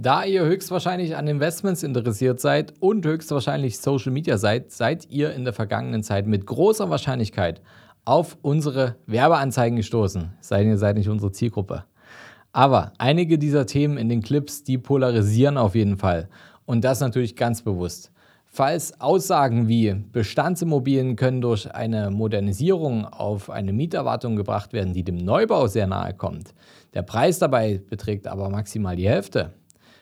Da ihr höchstwahrscheinlich an Investments interessiert seid und höchstwahrscheinlich Social Media seid, seid ihr in der vergangenen Zeit mit großer Wahrscheinlichkeit auf unsere Werbeanzeigen gestoßen. Seid ihr seid nicht unsere Zielgruppe. Aber einige dieser Themen in den Clips, die polarisieren auf jeden Fall. Und das natürlich ganz bewusst. Falls Aussagen wie Bestandsimmobilien können durch eine Modernisierung auf eine Mieterwartung gebracht werden, die dem Neubau sehr nahe kommt, der Preis dabei beträgt aber maximal die Hälfte.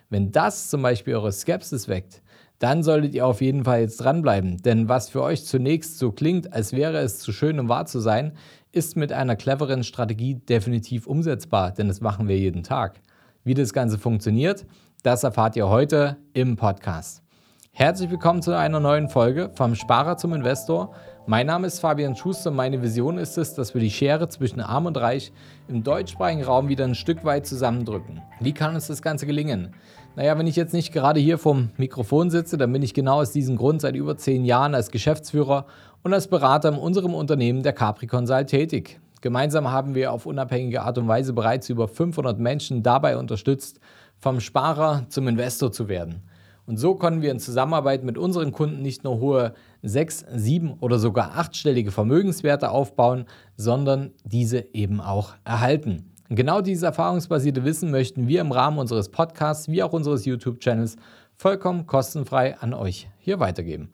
Wenn das zum Beispiel eure Skepsis weckt, dann solltet ihr auf jeden Fall jetzt dranbleiben. Denn was für euch zunächst so klingt, als wäre es zu schön, um wahr zu sein, ist mit einer cleveren Strategie definitiv umsetzbar, denn das machen wir jeden Tag. Wie das Ganze funktioniert, das erfahrt ihr heute im Podcast. Herzlich willkommen zu einer neuen Folge vom Sparer zum Investor. Mein Name ist Fabian Schuster und meine Vision ist es, dass wir die Schere zwischen Arm und Reich im deutschsprachigen Raum wieder ein Stück weit zusammendrücken. Wie kann uns das Ganze gelingen? Naja, wenn ich jetzt nicht gerade hier vom Mikrofon sitze, dann bin ich genau aus diesem Grund seit über zehn Jahren als Geschäftsführer und als Berater in unserem Unternehmen der Capri Consult tätig. Gemeinsam haben wir auf unabhängige Art und Weise bereits über 500 Menschen dabei unterstützt, vom Sparer zum Investor zu werden. Und so können wir in Zusammenarbeit mit unseren Kunden nicht nur hohe sechs, sieben oder sogar achtstellige Vermögenswerte aufbauen, sondern diese eben auch erhalten. Genau dieses erfahrungsbasierte Wissen möchten wir im Rahmen unseres Podcasts wie auch unseres YouTube-Channels vollkommen kostenfrei an euch hier weitergeben.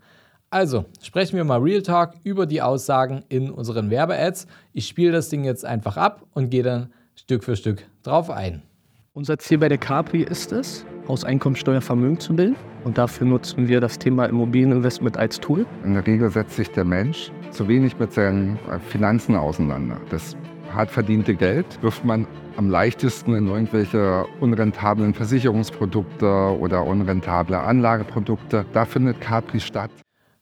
Also sprechen wir mal Real Talk über die Aussagen in unseren Werbe-Ads. Ich spiele das Ding jetzt einfach ab und gehe dann Stück für Stück drauf ein. Unser Ziel bei der Capri ist es, aus Einkommensteuer Vermögen zu bilden. Und dafür nutzen wir das Thema Immobilieninvestment als Tool. In der Regel setzt sich der Mensch zu wenig mit seinen äh, Finanzen auseinander. Das hart verdiente Geld wirft man am leichtesten in irgendwelche unrentablen Versicherungsprodukte oder unrentable Anlageprodukte. Da findet Capri statt.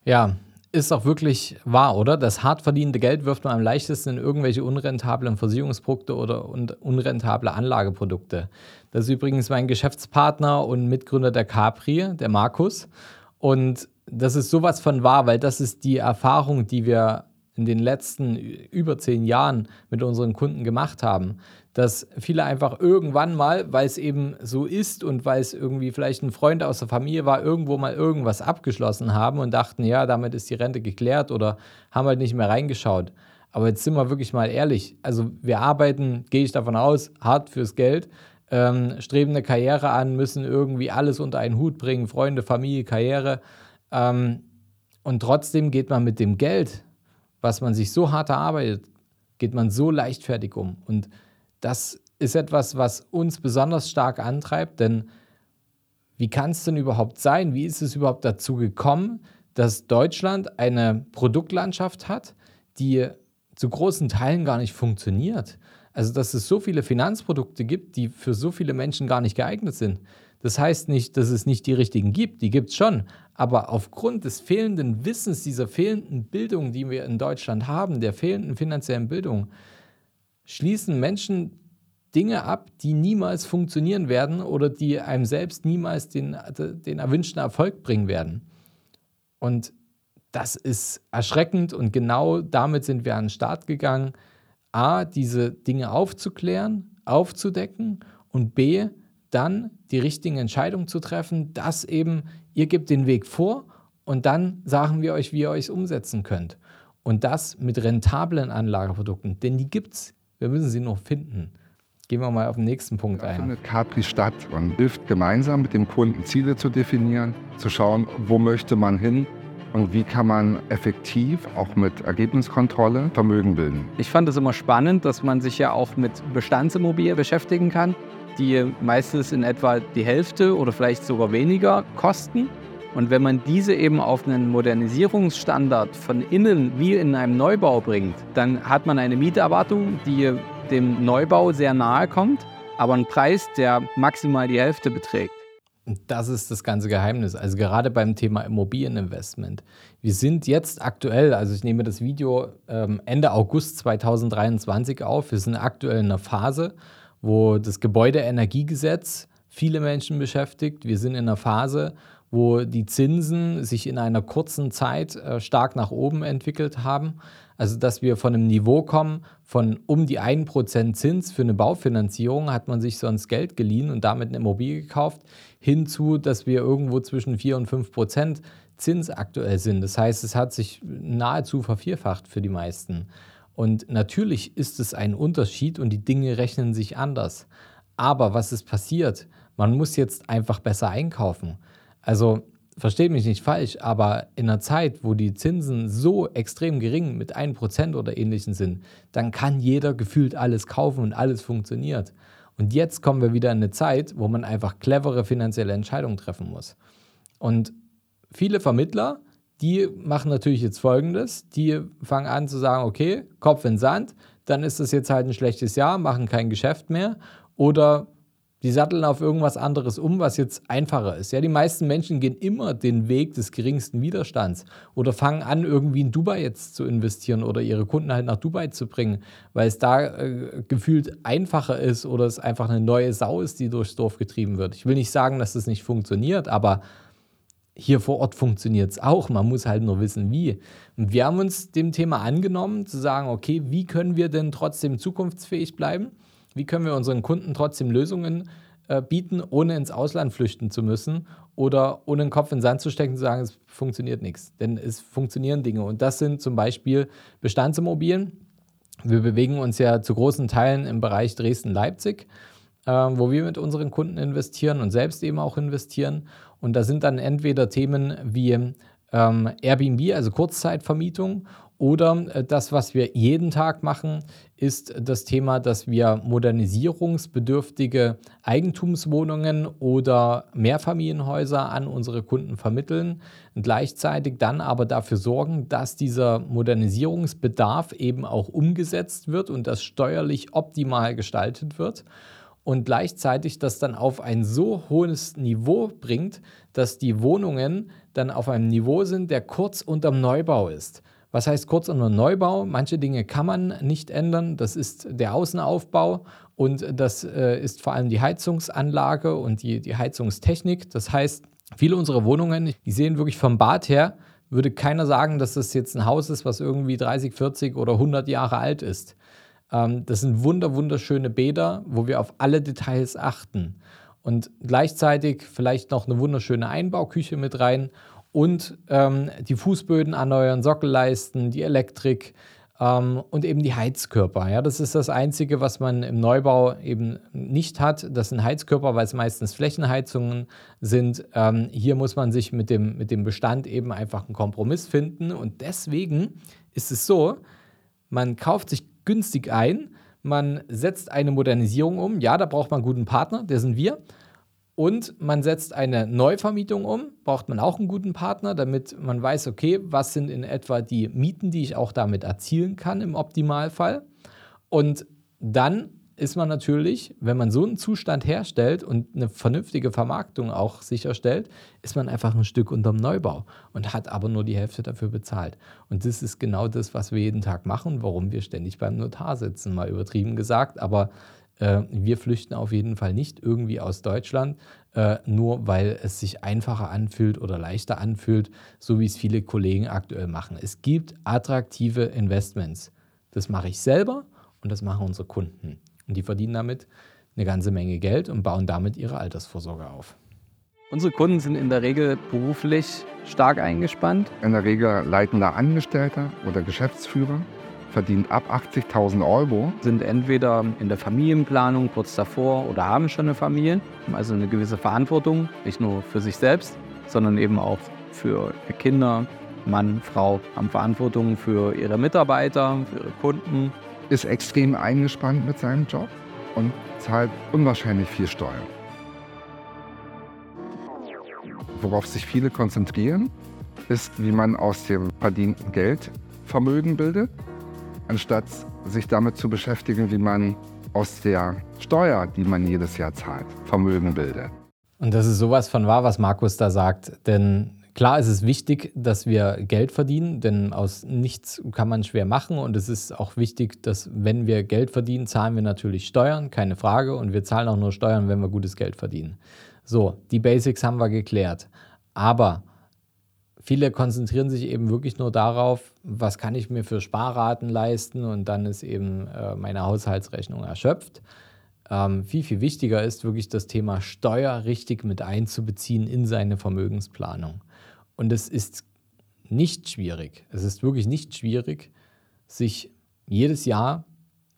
Ja, ist auch wirklich wahr, oder? Das hart verdiente Geld wirft man am leichtesten in irgendwelche unrentablen Versicherungsprodukte oder unrentable Anlageprodukte. Das ist übrigens mein Geschäftspartner und Mitgründer der Capri, der Markus. Und das ist sowas von wahr, weil das ist die Erfahrung, die wir in den letzten über zehn Jahren mit unseren Kunden gemacht haben dass viele einfach irgendwann mal, weil es eben so ist und weil es irgendwie vielleicht ein Freund aus der Familie war, irgendwo mal irgendwas abgeschlossen haben und dachten, ja, damit ist die Rente geklärt oder haben halt nicht mehr reingeschaut. Aber jetzt sind wir wirklich mal ehrlich. Also wir arbeiten, gehe ich davon aus, hart fürs Geld, ähm, streben eine Karriere an, müssen irgendwie alles unter einen Hut bringen, Freunde, Familie, Karriere. Ähm, und trotzdem geht man mit dem Geld, was man sich so hart erarbeitet, geht man so leichtfertig um. Und das ist etwas, was uns besonders stark antreibt, denn wie kann es denn überhaupt sein? Wie ist es überhaupt dazu gekommen, dass Deutschland eine Produktlandschaft hat, die zu großen Teilen gar nicht funktioniert? Also, dass es so viele Finanzprodukte gibt, die für so viele Menschen gar nicht geeignet sind. Das heißt nicht, dass es nicht die richtigen gibt, die gibt es schon. Aber aufgrund des fehlenden Wissens, dieser fehlenden Bildung, die wir in Deutschland haben, der fehlenden finanziellen Bildung, schließen Menschen Dinge ab, die niemals funktionieren werden oder die einem selbst niemals den, den erwünschten Erfolg bringen werden. Und das ist erschreckend und genau damit sind wir an den Start gegangen. A, diese Dinge aufzuklären, aufzudecken und B, dann die richtigen Entscheidungen zu treffen, dass eben ihr gebt den Weg vor und dann sagen wir euch, wie ihr euch umsetzen könnt. Und das mit rentablen Anlageprodukten, denn die gibt es. Wir müssen sie noch finden. Gehen wir mal auf den nächsten Punkt ein. findet Capri statt und hilft gemeinsam mit dem Kunden Ziele zu definieren, zu schauen, wo möchte man hin und wie kann man effektiv auch mit Ergebniskontrolle Vermögen bilden. Ich fand es immer spannend, dass man sich ja auch mit Bestandsimmobilien beschäftigen kann, die meistens in etwa die Hälfte oder vielleicht sogar weniger kosten. Und wenn man diese eben auf einen Modernisierungsstandard von innen wie in einem Neubau bringt, dann hat man eine Mieterwartung, die dem Neubau sehr nahe kommt, aber einen Preis, der maximal die Hälfte beträgt. Das ist das ganze Geheimnis. Also gerade beim Thema Immobilieninvestment. Wir sind jetzt aktuell, also ich nehme das Video ähm, Ende August 2023 auf. Wir sind aktuell in einer Phase, wo das Gebäudeenergiegesetz viele Menschen beschäftigt. Wir sind in einer Phase, wo die Zinsen sich in einer kurzen Zeit äh, stark nach oben entwickelt haben. Also, dass wir von einem Niveau kommen von um die 1% Zins für eine Baufinanzierung, hat man sich sonst Geld geliehen und damit eine Immobilie gekauft, hinzu, dass wir irgendwo zwischen 4 und 5% Zins aktuell sind. Das heißt, es hat sich nahezu vervierfacht für die meisten. Und natürlich ist es ein Unterschied und die Dinge rechnen sich anders. Aber was ist passiert? Man muss jetzt einfach besser einkaufen. Also versteht mich nicht falsch, aber in einer Zeit, wo die Zinsen so extrem gering mit 1% oder ähnlichen sind, dann kann jeder gefühlt alles kaufen und alles funktioniert. Und jetzt kommen wir wieder in eine Zeit, wo man einfach clevere finanzielle Entscheidungen treffen muss. Und viele Vermittler, die machen natürlich jetzt Folgendes. Die fangen an zu sagen, okay, Kopf in Sand, dann ist das jetzt halt ein schlechtes Jahr, machen kein Geschäft mehr. Oder die satteln auf irgendwas anderes um, was jetzt einfacher ist. Ja, die meisten Menschen gehen immer den Weg des geringsten Widerstands oder fangen an, irgendwie in Dubai jetzt zu investieren oder ihre Kunden halt nach Dubai zu bringen, weil es da äh, gefühlt einfacher ist oder es einfach eine neue Sau ist, die durchs Dorf getrieben wird. Ich will nicht sagen, dass das nicht funktioniert, aber hier vor Ort funktioniert es auch. Man muss halt nur wissen, wie. Und wir haben uns dem Thema angenommen, zu sagen, okay, wie können wir denn trotzdem zukunftsfähig bleiben? Wie können wir unseren Kunden trotzdem Lösungen äh, bieten, ohne ins Ausland flüchten zu müssen oder ohne den Kopf in den Sand zu stecken und zu sagen, es funktioniert nichts. Denn es funktionieren Dinge. Und das sind zum Beispiel Bestandsimmobilien. Wir bewegen uns ja zu großen Teilen im Bereich Dresden-Leipzig, äh, wo wir mit unseren Kunden investieren und selbst eben auch investieren. Und da sind dann entweder Themen wie ähm, Airbnb, also Kurzzeitvermietung, oder äh, das, was wir jeden Tag machen, ist das Thema, dass wir modernisierungsbedürftige Eigentumswohnungen oder Mehrfamilienhäuser an unsere Kunden vermitteln, gleichzeitig dann aber dafür sorgen, dass dieser Modernisierungsbedarf eben auch umgesetzt wird und das steuerlich optimal gestaltet wird und gleichzeitig das dann auf ein so hohes Niveau bringt, dass die Wohnungen dann auf einem Niveau sind, der kurz unterm Neubau ist. Was heißt kurz und Neubau? Manche Dinge kann man nicht ändern. Das ist der Außenaufbau und das äh, ist vor allem die Heizungsanlage und die, die Heizungstechnik. Das heißt, viele unserer Wohnungen, die sehen wirklich vom Bad her, würde keiner sagen, dass das jetzt ein Haus ist, was irgendwie 30, 40 oder 100 Jahre alt ist. Ähm, das sind wunder, wunderschöne Bäder, wo wir auf alle Details achten. Und gleichzeitig vielleicht noch eine wunderschöne Einbauküche mit rein und ähm, die Fußböden erneuern, Sockelleisten, die Elektrik ähm, und eben die Heizkörper. Ja, das ist das Einzige, was man im Neubau eben nicht hat. Das sind Heizkörper, weil es meistens Flächenheizungen sind. Ähm, hier muss man sich mit dem, mit dem Bestand eben einfach einen Kompromiss finden. Und deswegen ist es so, man kauft sich günstig ein, man setzt eine Modernisierung um. Ja, da braucht man einen guten Partner, der sind wir. Und man setzt eine Neuvermietung um, braucht man auch einen guten Partner, damit man weiß, okay, was sind in etwa die Mieten, die ich auch damit erzielen kann im Optimalfall. Und dann ist man natürlich, wenn man so einen Zustand herstellt und eine vernünftige Vermarktung auch sicherstellt, ist man einfach ein Stück unterm Neubau und hat aber nur die Hälfte dafür bezahlt. Und das ist genau das, was wir jeden Tag machen, warum wir ständig beim Notar sitzen, mal übertrieben gesagt. Aber äh, wir flüchten auf jeden Fall nicht irgendwie aus Deutschland, äh, nur weil es sich einfacher anfühlt oder leichter anfühlt, so wie es viele Kollegen aktuell machen. Es gibt attraktive Investments. Das mache ich selber und das machen unsere Kunden. Und die verdienen damit eine ganze Menge Geld und bauen damit ihre Altersvorsorge auf. Unsere Kunden sind in der Regel beruflich stark eingespannt. In der Regel leitender Angestellter oder Geschäftsführer verdient ab 80.000 Euro. Sind entweder in der Familienplanung kurz davor oder haben schon eine Familie, also eine gewisse Verantwortung, nicht nur für sich selbst, sondern eben auch für Kinder, Mann, Frau, haben Verantwortung für ihre Mitarbeiter, für ihre Kunden. Ist extrem eingespannt mit seinem Job und zahlt unwahrscheinlich viel Steuern. Worauf sich viele konzentrieren, ist, wie man aus dem verdienten Geld Vermögen bildet anstatt sich damit zu beschäftigen, wie man aus der Steuer, die man jedes Jahr zahlt, Vermögen bildet. Und das ist sowas von wahr, was Markus da sagt. Denn Klar ist es wichtig, dass wir Geld verdienen, denn aus nichts kann man schwer machen und es ist auch wichtig, dass wenn wir Geld verdienen, zahlen wir natürlich Steuern, keine Frage, und wir zahlen auch nur Steuern, wenn wir gutes Geld verdienen. So, die Basics haben wir geklärt. Aber viele konzentrieren sich eben wirklich nur darauf, was kann ich mir für Sparraten leisten und dann ist eben äh, meine Haushaltsrechnung erschöpft. Ähm, viel, viel wichtiger ist wirklich das Thema Steuer richtig mit einzubeziehen in seine Vermögensplanung. Und es ist nicht schwierig, es ist wirklich nicht schwierig, sich jedes Jahr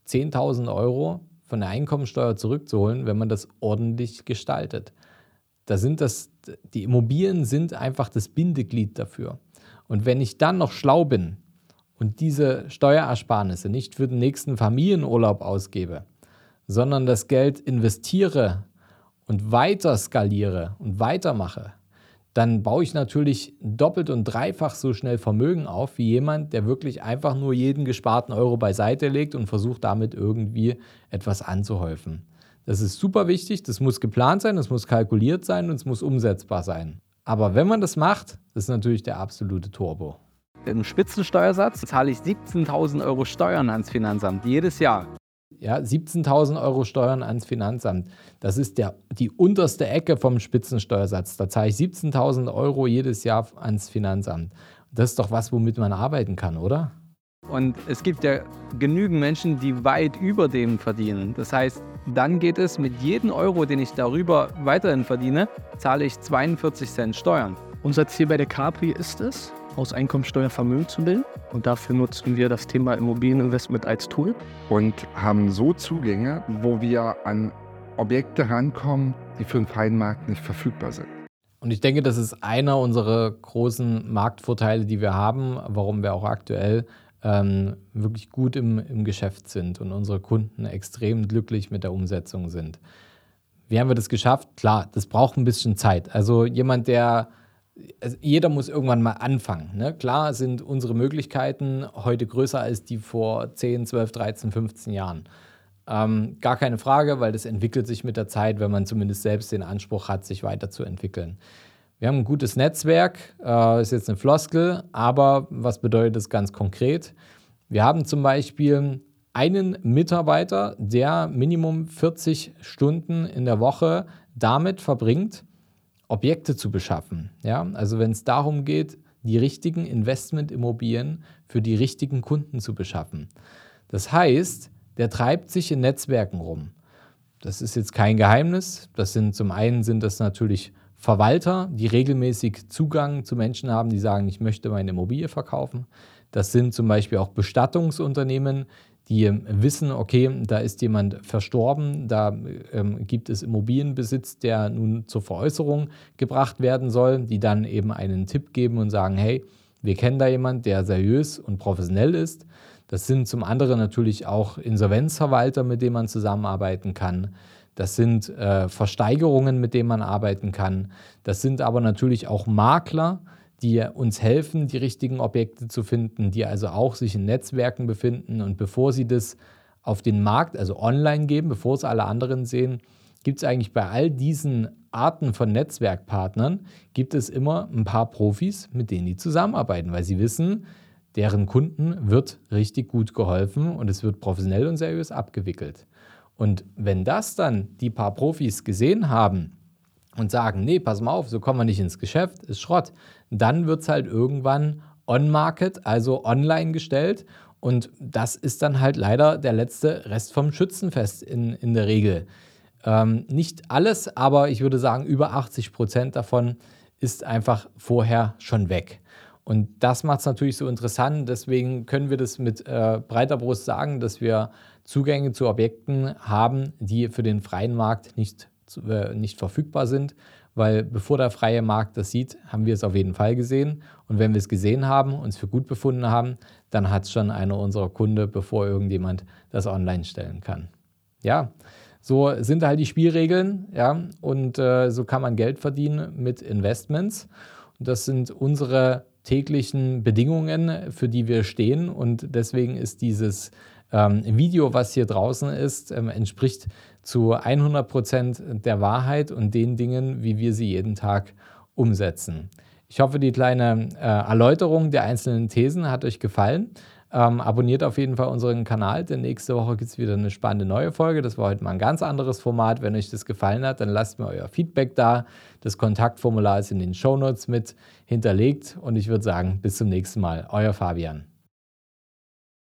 10.000 Euro von der Einkommensteuer zurückzuholen, wenn man das ordentlich gestaltet. Da sind das, die Immobilien sind einfach das Bindeglied dafür. Und wenn ich dann noch schlau bin und diese Steuerersparnisse nicht für den nächsten Familienurlaub ausgebe, sondern das Geld investiere und weiter skaliere und weitermache, dann baue ich natürlich doppelt und dreifach so schnell Vermögen auf wie jemand, der wirklich einfach nur jeden gesparten Euro beiseite legt und versucht damit irgendwie etwas anzuhäufen. Das ist super wichtig, das muss geplant sein, das muss kalkuliert sein und es muss umsetzbar sein. Aber wenn man das macht, das ist natürlich der absolute Turbo. Im Spitzensteuersatz zahle ich 17.000 Euro Steuern ans Finanzamt jedes Jahr. Ja, 17.000 Euro Steuern ans Finanzamt. Das ist der, die unterste Ecke vom Spitzensteuersatz. Da zahle ich 17.000 Euro jedes Jahr ans Finanzamt. Das ist doch was, womit man arbeiten kann, oder? Und es gibt ja genügend Menschen, die weit über dem verdienen. Das heißt, dann geht es mit jedem Euro, den ich darüber weiterhin verdiene, zahle ich 42 Cent Steuern. Unser Ziel bei der Capri ist es, aus Einkommensteuer Vermögen zu bilden. Und dafür nutzen wir das Thema Immobilieninvestment als Tool. Und haben so Zugänge, wo wir an Objekte rankommen, die für den freien Markt nicht verfügbar sind. Und ich denke, das ist einer unserer großen Marktvorteile, die wir haben, warum wir auch aktuell ähm, wirklich gut im, im Geschäft sind und unsere Kunden extrem glücklich mit der Umsetzung sind. Wie haben wir das geschafft? Klar, das braucht ein bisschen Zeit. Also jemand, der also jeder muss irgendwann mal anfangen. Ne? Klar sind unsere Möglichkeiten heute größer als die vor 10, 12, 13, 15 Jahren. Ähm, gar keine Frage, weil das entwickelt sich mit der Zeit, wenn man zumindest selbst den Anspruch hat, sich weiterzuentwickeln. Wir haben ein gutes Netzwerk, äh, ist jetzt eine Floskel, aber was bedeutet das ganz konkret? Wir haben zum Beispiel einen Mitarbeiter, der Minimum 40 Stunden in der Woche damit verbringt, Objekte zu beschaffen. Ja? Also wenn es darum geht, die richtigen Investmentimmobilien für die richtigen Kunden zu beschaffen. Das heißt, der treibt sich in Netzwerken rum. Das ist jetzt kein Geheimnis. Das sind zum einen sind das natürlich Verwalter, die regelmäßig Zugang zu Menschen haben, die sagen, ich möchte meine Immobilie verkaufen. Das sind zum Beispiel auch Bestattungsunternehmen, die wissen, okay, da ist jemand verstorben, da ähm, gibt es Immobilienbesitz, der nun zur Veräußerung gebracht werden soll, die dann eben einen Tipp geben und sagen, hey, wir kennen da jemand, der seriös und professionell ist. Das sind zum anderen natürlich auch Insolvenzverwalter, mit denen man zusammenarbeiten kann. Das sind äh, Versteigerungen, mit denen man arbeiten kann. Das sind aber natürlich auch Makler, die uns helfen, die richtigen Objekte zu finden, die also auch sich in Netzwerken befinden. Und bevor sie das auf den Markt, also online geben, bevor es alle anderen sehen, gibt es eigentlich bei all diesen Arten von Netzwerkpartnern, gibt es immer ein paar Profis, mit denen die zusammenarbeiten, weil sie wissen, deren Kunden wird richtig gut geholfen und es wird professionell und seriös abgewickelt. Und wenn das dann die paar Profis gesehen haben, und sagen, nee, pass mal auf, so kommen wir nicht ins Geschäft, ist Schrott, dann wird es halt irgendwann on-market, also online gestellt. Und das ist dann halt leider der letzte Rest vom Schützenfest in, in der Regel. Ähm, nicht alles, aber ich würde sagen, über 80 Prozent davon ist einfach vorher schon weg. Und das macht es natürlich so interessant. Deswegen können wir das mit äh, breiter Brust sagen, dass wir Zugänge zu Objekten haben, die für den freien Markt nicht äh, nicht verfügbar sind, weil bevor der freie Markt das sieht, haben wir es auf jeden Fall gesehen. Und wenn wir es gesehen haben, und es für gut befunden haben, dann hat es schon einer unserer Kunden, bevor irgendjemand das online stellen kann. Ja, so sind halt die Spielregeln, ja, und äh, so kann man Geld verdienen mit Investments. Und das sind unsere täglichen Bedingungen, für die wir stehen. Und deswegen ist dieses ähm, Video, was hier draußen ist, ähm, entspricht zu 100 Prozent der Wahrheit und den Dingen, wie wir sie jeden Tag umsetzen. Ich hoffe, die kleine äh, Erläuterung der einzelnen Thesen hat euch gefallen. Ähm, abonniert auf jeden Fall unseren Kanal, denn nächste Woche gibt es wieder eine spannende neue Folge. Das war heute mal ein ganz anderes Format. Wenn euch das gefallen hat, dann lasst mir euer Feedback da. Das Kontaktformular ist in den Shownotes mit hinterlegt und ich würde sagen, bis zum nächsten Mal. Euer Fabian.